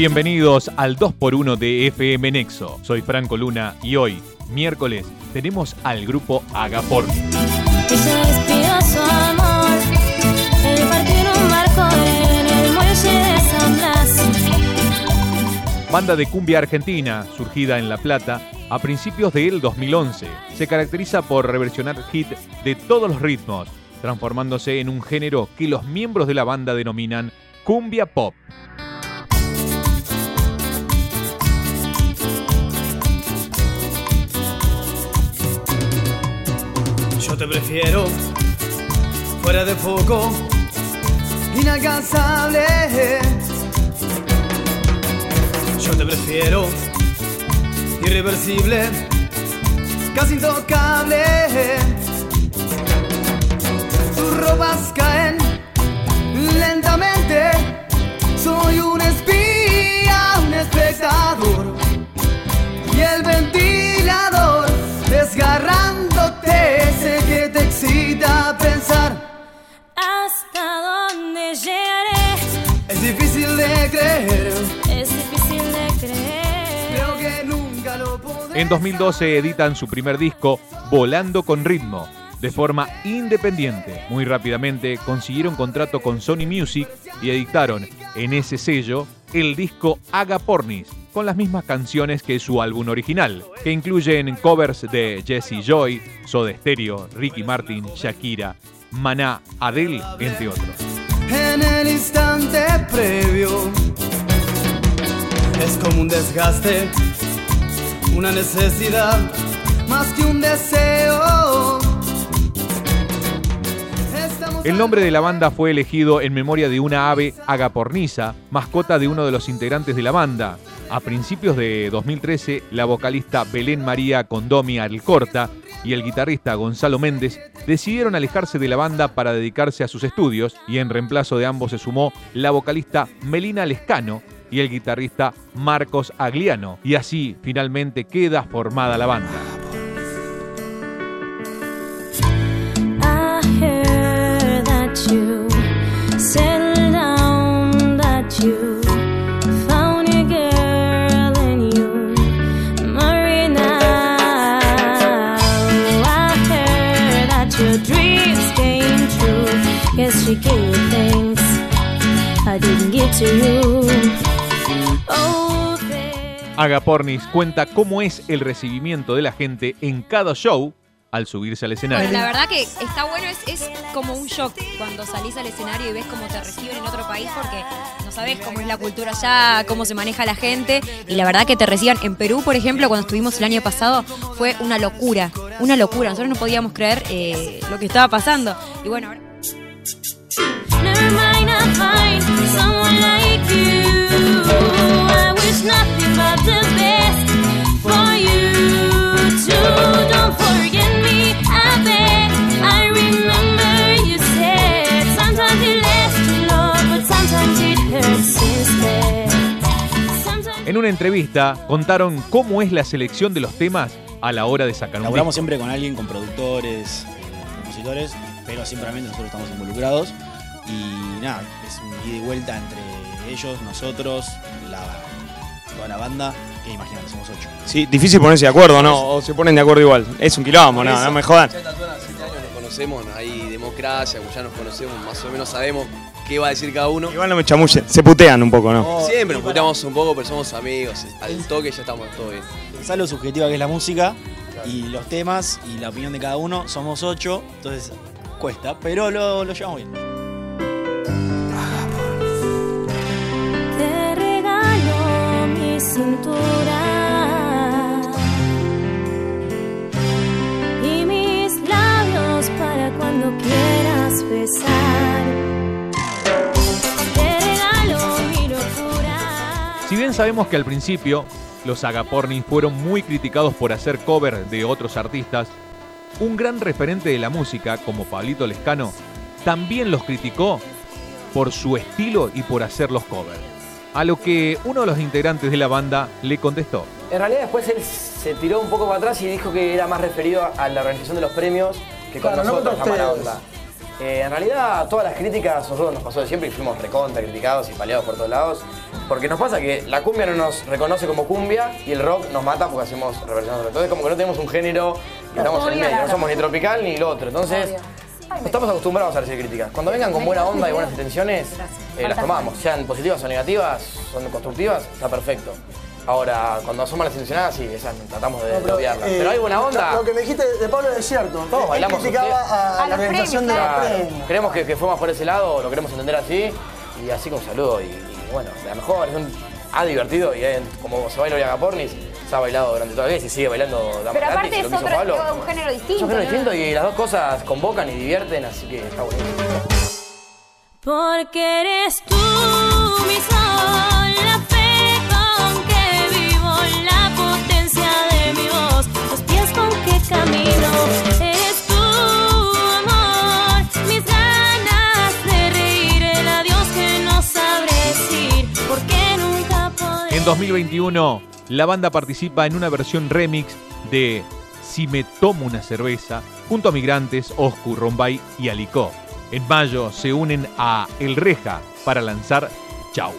Bienvenidos al 2x1 de FM Nexo. Soy Franco Luna y hoy, miércoles, tenemos al grupo Agapor. Banda de cumbia argentina, surgida en La Plata a principios del 2011. Se caracteriza por reversionar hit de todos los ritmos, transformándose en un género que los miembros de la banda denominan cumbia pop. Te prefiero fuera de foco, inalcanzable. Yo te prefiero irreversible, casi intocable. Tus ropas caen lentamente. Soy un espía, un espectador y el ventilador En 2012 editan su primer disco, Volando con Ritmo, de forma independiente. Muy rápidamente consiguieron contrato con Sony Music y editaron en ese sello el disco Agapornis, con las mismas canciones que su álbum original, que incluyen covers de Jesse Joy, Soda Stereo, Ricky Martin, Shakira, Maná, Adele, entre otros. En el instante previo es como un desgaste, una necesidad más que un deseo. Estamos El nombre de la banda fue elegido en memoria de una ave agapornisa, mascota de uno de los integrantes de la banda. A principios de 2013, la vocalista Belén María Condomi Alcorta y el guitarrista Gonzalo Méndez decidieron alejarse de la banda para dedicarse a sus estudios y en reemplazo de ambos se sumó la vocalista Melina Lescano y el guitarrista Marcos Agliano. Y así finalmente queda formada la banda. Guess she I didn't give to you. Agapornis cuenta cómo es el recibimiento de la gente en cada show al subirse al escenario. Bueno, la verdad que está bueno, es, es como un shock cuando salís al escenario y ves cómo te reciben en otro país porque no sabes cómo es la cultura allá, cómo se maneja la gente. Y la verdad que te reciban en Perú, por ejemplo, cuando estuvimos el año pasado fue una locura, una locura, nosotros no podíamos creer eh, lo que estaba pasando. Y bueno, ahora... Never mind, En una entrevista contaron cómo es la selección de los temas a la hora de sacar un Laburamos disco. siempre con alguien, con productores, eh, compositores, pero siempre nosotros estamos involucrados. Y nada, es un ida y vuelta entre ellos, nosotros, la, toda la banda, que imagínate, somos ocho. Sí, difícil ponerse de acuerdo, ¿no? O se ponen de acuerdo igual. Es un quilombo, no, no me jodan. Conocemos, hay democracia, como ya nos conocemos, más o menos sabemos qué va a decir cada uno. Igual no me chamullen, se putean un poco, ¿no? Siempre nos puteamos un poco, pero somos amigos. Al toque ya estamos todo bien. Pensá lo subjetiva que es la música y los temas y la opinión de cada uno, somos ocho, entonces cuesta, pero lo, lo llevamos bien. te regalo mi cintura Si bien sabemos que al principio los Agapornis fueron muy criticados por hacer cover de otros artistas, un gran referente de la música como Pablito Lescano también los criticó por su estilo y por hacer los covers. A lo que uno de los integrantes de la banda le contestó. En realidad después él se tiró un poco para atrás y dijo que era más referido a la organización de los premios que con Claro, no nosotros, contra la mala onda. Eh, en realidad, todas las críticas, nosotros nos pasó de siempre y fuimos recontra criticados y paleados por todos lados. Porque nos pasa que la cumbia no nos reconoce como cumbia y el rock nos mata porque hacemos reversiones. Entonces, como que no tenemos un género y estamos en el medio. No somos ni tropical ni lo otro. Entonces, no estamos acostumbrados a recibir críticas. Cuando vengan con buena onda y buenas intenciones, eh, las tomamos. Sean positivas o negativas, son constructivas, está perfecto. Ahora, cuando son malas intencionadas, sí, esas tratamos de, obviarlas. eh, Pero hay buena onda. Lo, lo que me dijiste de Pablo es cierto. Todos Él bailamos criticaba a, A la organización premios, de los Claro, premios. Creemos que, que fue más por ese lado, lo queremos entender así. Y así con saludo. Y, y bueno, de la mejor, es un, ha divertido. Y eh, como se baila Oriaga Pornis, se ha bailado durante toda la vida y se sigue bailando Dama Pero aparte lo es otro, Pablo. un género Es distinto. un género ¿no? distinto y las dos cosas convocan y divierten, así que está buenísimo. Porque eres tú mi sol, la fe 2021, la banda participa en una versión remix de Si me tomo una cerveza, junto a Migrantes, Oscu, Rombay y Alicó. En mayo se unen a El Reja para lanzar Chau.